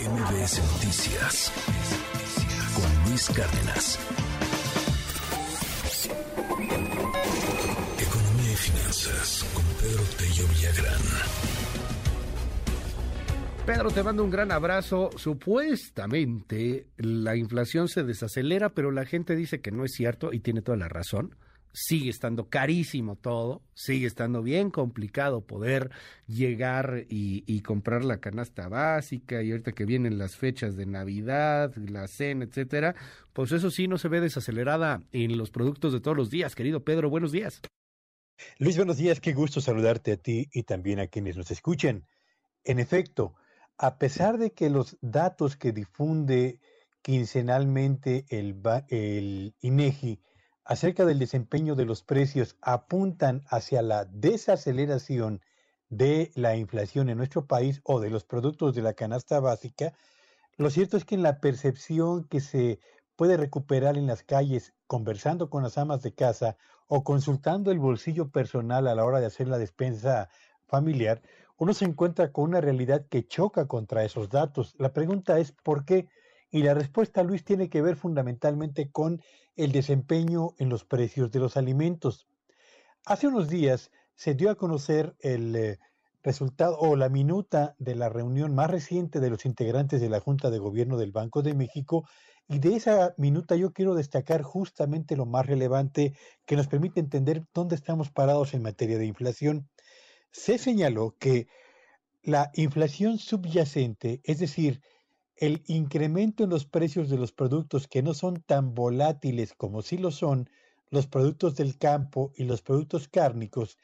MBS Noticias con Luis Cárdenas. Economía y finanzas con Pedro Tello Villagrán. Pedro, te mando un gran abrazo. Supuestamente la inflación se desacelera, pero la gente dice que no es cierto y tiene toda la razón sigue estando carísimo todo, sigue estando bien complicado poder llegar y, comprar la canasta básica y ahorita que vienen las fechas de Navidad, la cena, etcétera, pues eso sí no se ve desacelerada en los productos de todos los días. Querido Pedro, buenos días. Luis, buenos días, qué gusto saludarte a ti y también a quienes nos escuchen. En efecto, a pesar de que los datos que difunde quincenalmente el, el INEGI acerca del desempeño de los precios apuntan hacia la desaceleración de la inflación en nuestro país o de los productos de la canasta básica, lo cierto es que en la percepción que se puede recuperar en las calles conversando con las amas de casa o consultando el bolsillo personal a la hora de hacer la despensa familiar, uno se encuentra con una realidad que choca contra esos datos. La pregunta es ¿por qué? Y la respuesta, Luis, tiene que ver fundamentalmente con el desempeño en los precios de los alimentos. Hace unos días se dio a conocer el eh, resultado o la minuta de la reunión más reciente de los integrantes de la Junta de Gobierno del Banco de México y de esa minuta yo quiero destacar justamente lo más relevante que nos permite entender dónde estamos parados en materia de inflación. Se señaló que la inflación subyacente, es decir, el incremento en los precios de los productos que no son tan volátiles como sí lo son los productos del campo y los productos cárnicos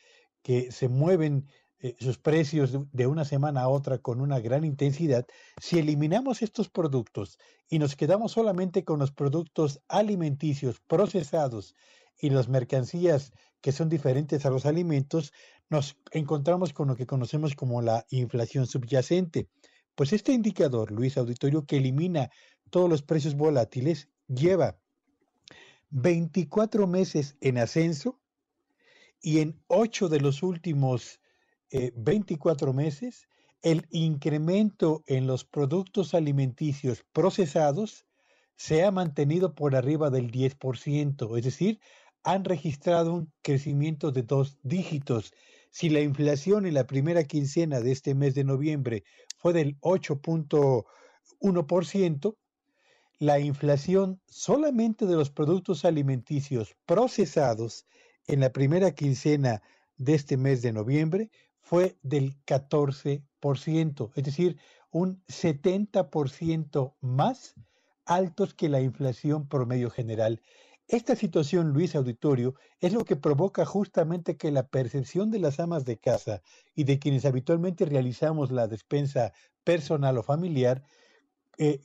que se mueven eh, sus precios de una semana a otra con una gran intensidad, si eliminamos estos productos y nos quedamos solamente con los productos alimenticios procesados y las mercancías que son diferentes a los alimentos, nos encontramos con lo que conocemos como la inflación subyacente. Pues este indicador, Luis Auditorio, que elimina todos los precios volátiles, lleva 24 meses en ascenso y en 8 de los últimos 24 eh, meses el incremento en los productos alimenticios procesados se ha mantenido por arriba del 10%, es decir, han registrado un crecimiento de dos dígitos. Si la inflación en la primera quincena de este mes de noviembre fue del 8.1%, la inflación solamente de los productos alimenticios procesados en la primera quincena de este mes de noviembre fue del 14%, es decir, un 70% más altos que la inflación promedio general. Esta situación, Luis Auditorio, es lo que provoca justamente que la percepción de las amas de casa y de quienes habitualmente realizamos la despensa personal o familiar eh,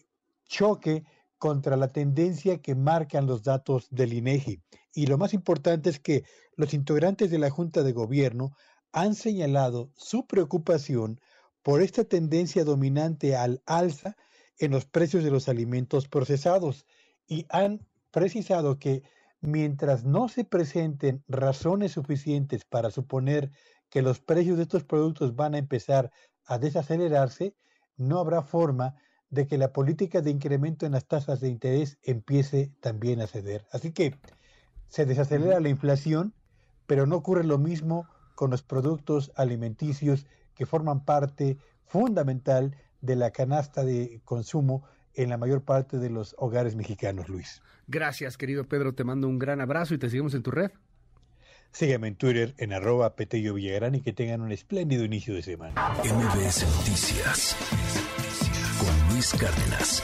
choque contra la tendencia que marcan los datos del INEGI. Y lo más importante es que los integrantes de la Junta de Gobierno han señalado su preocupación por esta tendencia dominante al alza en los precios de los alimentos procesados y han precisado que mientras no se presenten razones suficientes para suponer que los precios de estos productos van a empezar a desacelerarse, no habrá forma de que la política de incremento en las tasas de interés empiece también a ceder. Así que se desacelera la inflación, pero no ocurre lo mismo con los productos alimenticios que forman parte fundamental de la canasta de consumo en la mayor parte de los hogares mexicanos, Luis. Gracias, querido Pedro. Te mando un gran abrazo y te seguimos en tu red. Sígueme en Twitter en arroba Petello Villagrán y que tengan un espléndido inicio de semana. MBS Noticias con Luis Cárdenas.